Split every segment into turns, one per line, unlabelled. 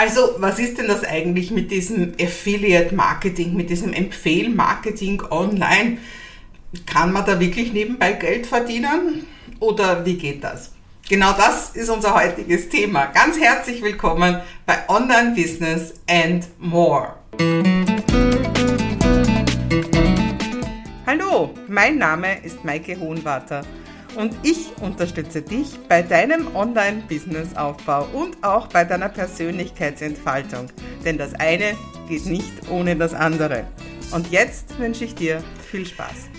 Also, was ist denn das eigentlich mit diesem Affiliate Marketing, mit diesem Empfehl Marketing online? Kann man da wirklich nebenbei Geld verdienen oder wie geht das? Genau das ist unser heutiges Thema. Ganz herzlich willkommen bei Online Business and More. Hallo, mein Name ist Maike Hohenwarter und ich unterstütze dich bei deinem Online-Business-Aufbau und auch bei deiner Persönlichkeitsentfaltung. Denn das eine geht nicht ohne das andere. Und jetzt wünsche ich dir viel Spaß.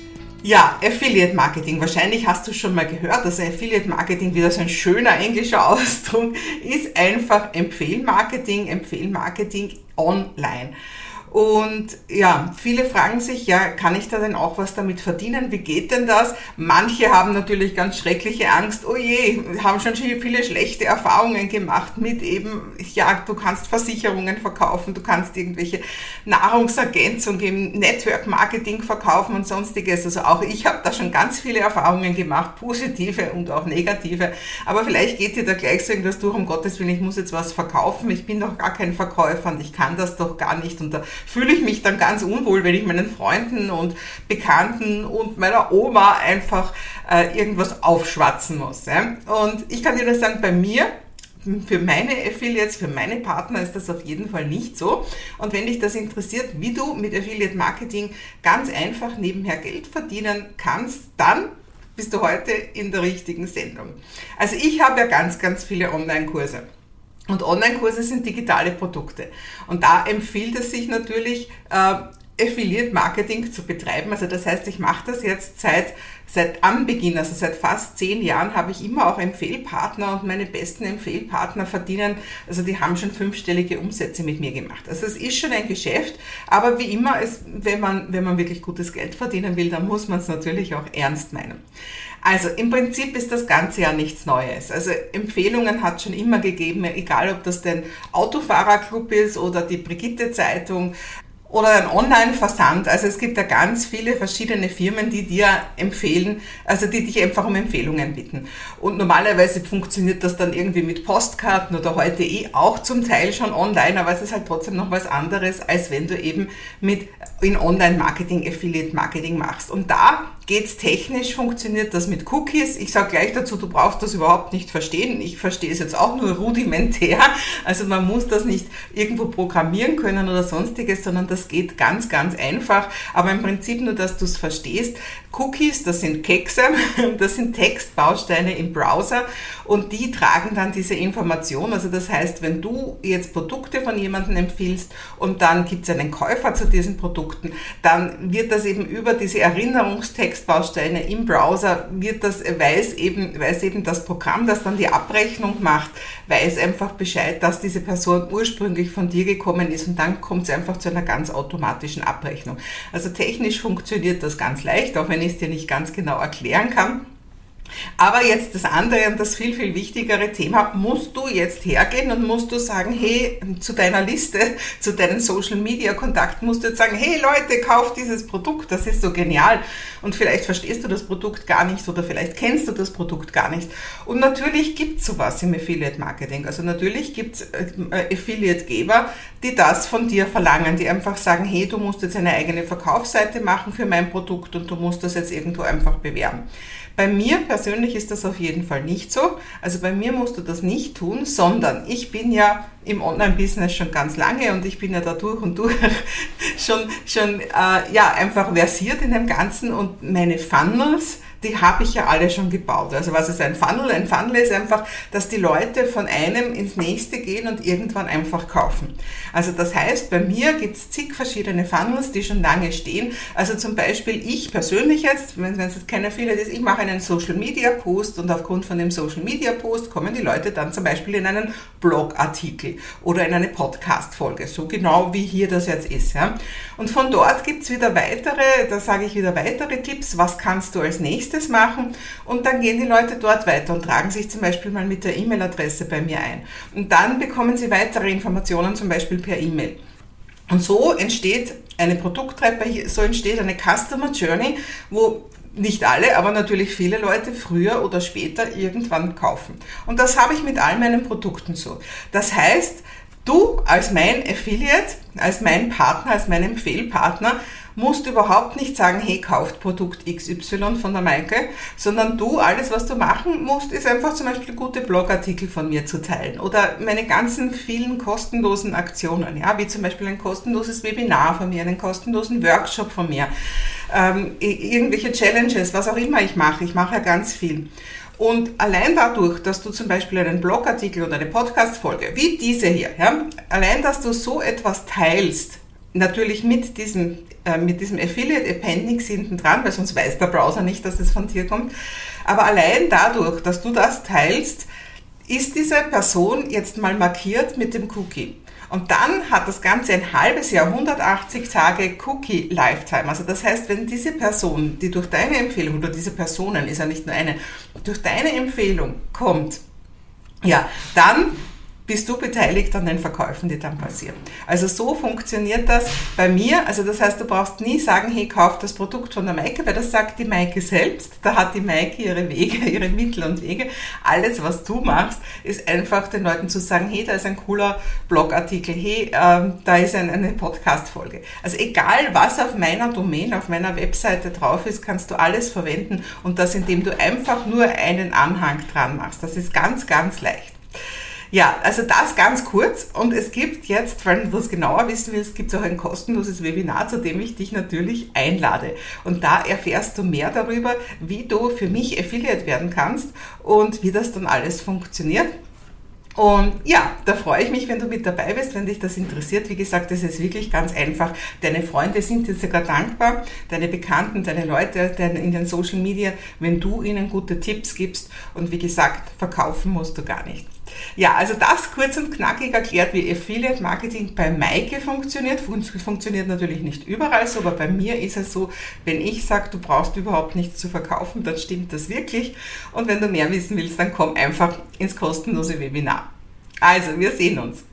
Ja, Affiliate Marketing. Wahrscheinlich hast du schon mal gehört, dass Affiliate Marketing wieder so ein schöner englischer Ausdruck ist. Einfach Empfehlmarketing, Empfehlmarketing online. Und ja, viele fragen sich, ja, kann ich da denn auch was damit verdienen? Wie geht denn das? Manche haben natürlich ganz schreckliche Angst, oh je, haben schon viele schlechte Erfahrungen gemacht mit eben, ja, du kannst Versicherungen verkaufen, du kannst irgendwelche Nahrungsergänzung im Network Marketing verkaufen und sonstiges. Also auch ich habe da schon ganz viele Erfahrungen gemacht, positive und auch negative. Aber vielleicht geht dir da gleich so irgendwas durch, um Gottes Willen, ich muss jetzt was verkaufen, ich bin doch gar kein Verkäufer und ich kann das doch gar nicht. Und da fühle ich mich dann ganz unwohl, wenn ich meinen Freunden und Bekannten und meiner Oma einfach äh, irgendwas aufschwatzen muss. Ja? Und ich kann dir nur sagen, bei mir für meine Affiliates, für meine Partner ist das auf jeden Fall nicht so. Und wenn dich das interessiert, wie du mit Affiliate Marketing ganz einfach nebenher Geld verdienen kannst, dann bist du heute in der richtigen Sendung. Also ich habe ja ganz, ganz viele Online-Kurse. Und Online-Kurse sind digitale Produkte. Und da empfiehlt es sich natürlich, äh, Affiliate Marketing zu betreiben. Also das heißt, ich mache das jetzt seit, seit Anbeginn, also seit fast zehn Jahren habe ich immer auch Empfehlpartner und meine besten Empfehlpartner verdienen, also die haben schon fünfstellige Umsätze mit mir gemacht. Also es ist schon ein Geschäft, aber wie immer, es, wenn, man, wenn man wirklich gutes Geld verdienen will, dann muss man es natürlich auch ernst meinen. Also im Prinzip ist das Ganze ja nichts Neues. Also Empfehlungen hat schon immer gegeben, egal ob das den Autofahrerclub ist oder die Brigitte Zeitung oder ein Online-Versand. Also es gibt ja ganz viele verschiedene Firmen, die dir empfehlen, also die dich einfach um Empfehlungen bitten. Und normalerweise funktioniert das dann irgendwie mit Postkarten oder heute eh auch zum Teil schon online, aber es ist halt trotzdem noch was anderes, als wenn du eben mit in Online-Marketing, Affiliate-Marketing machst. Und da geht's technisch, funktioniert das mit Cookies. Ich sage gleich dazu, du brauchst das überhaupt nicht verstehen. Ich verstehe es jetzt auch nur rudimentär. Also man muss das nicht irgendwo programmieren können oder sonstiges, sondern das geht ganz, ganz einfach. Aber im Prinzip nur, dass du es verstehst. Cookies, das sind Kekse, das sind Textbausteine im Browser und die tragen dann diese Information. Also das heißt, wenn du jetzt Produkte von jemandem empfiehlst und dann gibt es einen Käufer zu diesen Produkten, dann wird das eben über diese Erinnerungstextbausteine im Browser, wird das, weiß eben, weiß eben das Programm, das dann die Abrechnung macht, weiß einfach Bescheid, dass diese Person ursprünglich von dir gekommen ist und dann kommt es einfach zu einer ganz automatischen Abrechnung. Also technisch funktioniert das ganz leicht, auch wenn ich es dir nicht ganz genau erklären kann. Aber jetzt das andere und das viel, viel wichtigere Thema, musst du jetzt hergehen und musst du sagen, hey, zu deiner Liste, zu deinen Social Media Kontakten musst du jetzt sagen, hey Leute, kauft dieses Produkt, das ist so genial. Und vielleicht verstehst du das Produkt gar nicht oder vielleicht kennst du das Produkt gar nicht. Und natürlich gibt es sowas im Affiliate Marketing. Also natürlich gibt es äh, Affiliate-Geber, die das von dir verlangen, die einfach sagen, hey, du musst jetzt eine eigene Verkaufsseite machen für mein Produkt und du musst das jetzt irgendwo einfach bewerben. Bei mir persönlich ist das auf jeden Fall nicht so. Also bei mir musst du das nicht tun, sondern ich bin ja im Online-Business schon ganz lange und ich bin ja da durch und durch schon, schon äh, ja, einfach versiert in dem Ganzen und meine Funnels, die habe ich ja alle schon gebaut. Also was ist ein Funnel? Ein Funnel ist einfach, dass die Leute von einem ins nächste gehen und irgendwann einfach kaufen. Also das heißt, bei mir gibt es zig verschiedene Funnels, die schon lange stehen. Also zum Beispiel ich persönlich jetzt, wenn es jetzt keiner findet, ist, ich mache einen Social Media Post und aufgrund von dem Social Media Post kommen die Leute dann zum Beispiel in einen Blogartikel oder in eine Podcast-Folge, so genau wie hier das jetzt ist. Ja. Und von dort gibt es wieder weitere, da sage ich wieder weitere Tipps, was kannst du als nächstes nächstes machen und dann gehen die Leute dort weiter und tragen sich zum Beispiel mal mit der E-Mail-Adresse bei mir ein. Und dann bekommen sie weitere Informationen zum Beispiel per E-Mail. Und so entsteht eine Produkttreppe, so entsteht eine Customer Journey, wo nicht alle, aber natürlich viele Leute früher oder später irgendwann kaufen. Und das habe ich mit all meinen Produkten so. Das heißt, Du als mein Affiliate, als mein Partner, als mein Empfehlpartner musst überhaupt nicht sagen, hey, kauft Produkt XY von der Maike, sondern du, alles was du machen musst, ist einfach zum Beispiel gute Blogartikel von mir zu teilen oder meine ganzen vielen kostenlosen Aktionen, ja, wie zum Beispiel ein kostenloses Webinar von mir, einen kostenlosen Workshop von mir, ähm, irgendwelche Challenges, was auch immer ich mache. Ich mache ja ganz viel. Und allein dadurch, dass du zum Beispiel einen Blogartikel oder eine Podcast-Folge, wie diese hier, ja, allein, dass du so etwas teilst, natürlich mit diesem, äh, mit diesem Affiliate Appendix hinten dran, weil sonst weiß der Browser nicht, dass es von dir kommt. Aber allein dadurch, dass du das teilst, ist diese Person jetzt mal markiert mit dem Cookie. Und dann hat das Ganze ein halbes Jahr, 180 Tage Cookie Lifetime. Also das heißt, wenn diese Person, die durch deine Empfehlung, oder diese Personen, ist ja nicht nur eine, durch deine Empfehlung kommt, ja, dann bist du beteiligt an den Verkäufen, die dann passieren. Also so funktioniert das bei mir. Also das heißt, du brauchst nie sagen, hey, kauf das Produkt von der Maike, weil das sagt die Maike selbst. Da hat die Maike ihre Wege, ihre Mittel und Wege. Alles, was du machst, ist einfach den Leuten zu sagen, hey, da ist ein cooler Blogartikel, hey, ähm, da ist ein, eine Podcast-Folge. Also egal, was auf meiner Domain, auf meiner Webseite drauf ist, kannst du alles verwenden und das, indem du einfach nur einen Anhang dran machst. Das ist ganz, ganz leicht. Ja, also das ganz kurz. Und es gibt jetzt, wenn du es genauer wissen willst, gibt es auch ein kostenloses Webinar, zu dem ich dich natürlich einlade. Und da erfährst du mehr darüber, wie du für mich Affiliate werden kannst und wie das dann alles funktioniert. Und ja, da freue ich mich, wenn du mit dabei bist, wenn dich das interessiert. Wie gesagt, es ist wirklich ganz einfach. Deine Freunde sind dir sogar dankbar, deine Bekannten, deine Leute in den Social Media, wenn du ihnen gute Tipps gibst. Und wie gesagt, verkaufen musst du gar nicht. Ja, also das kurz und knackig erklärt, wie Affiliate Marketing bei Maike funktioniert. Funktioniert natürlich nicht überall so, aber bei mir ist es so, wenn ich sage, du brauchst überhaupt nichts zu verkaufen, dann stimmt das wirklich. Und wenn du mehr wissen willst, dann komm einfach ins kostenlose Webinar. Also, wir sehen uns.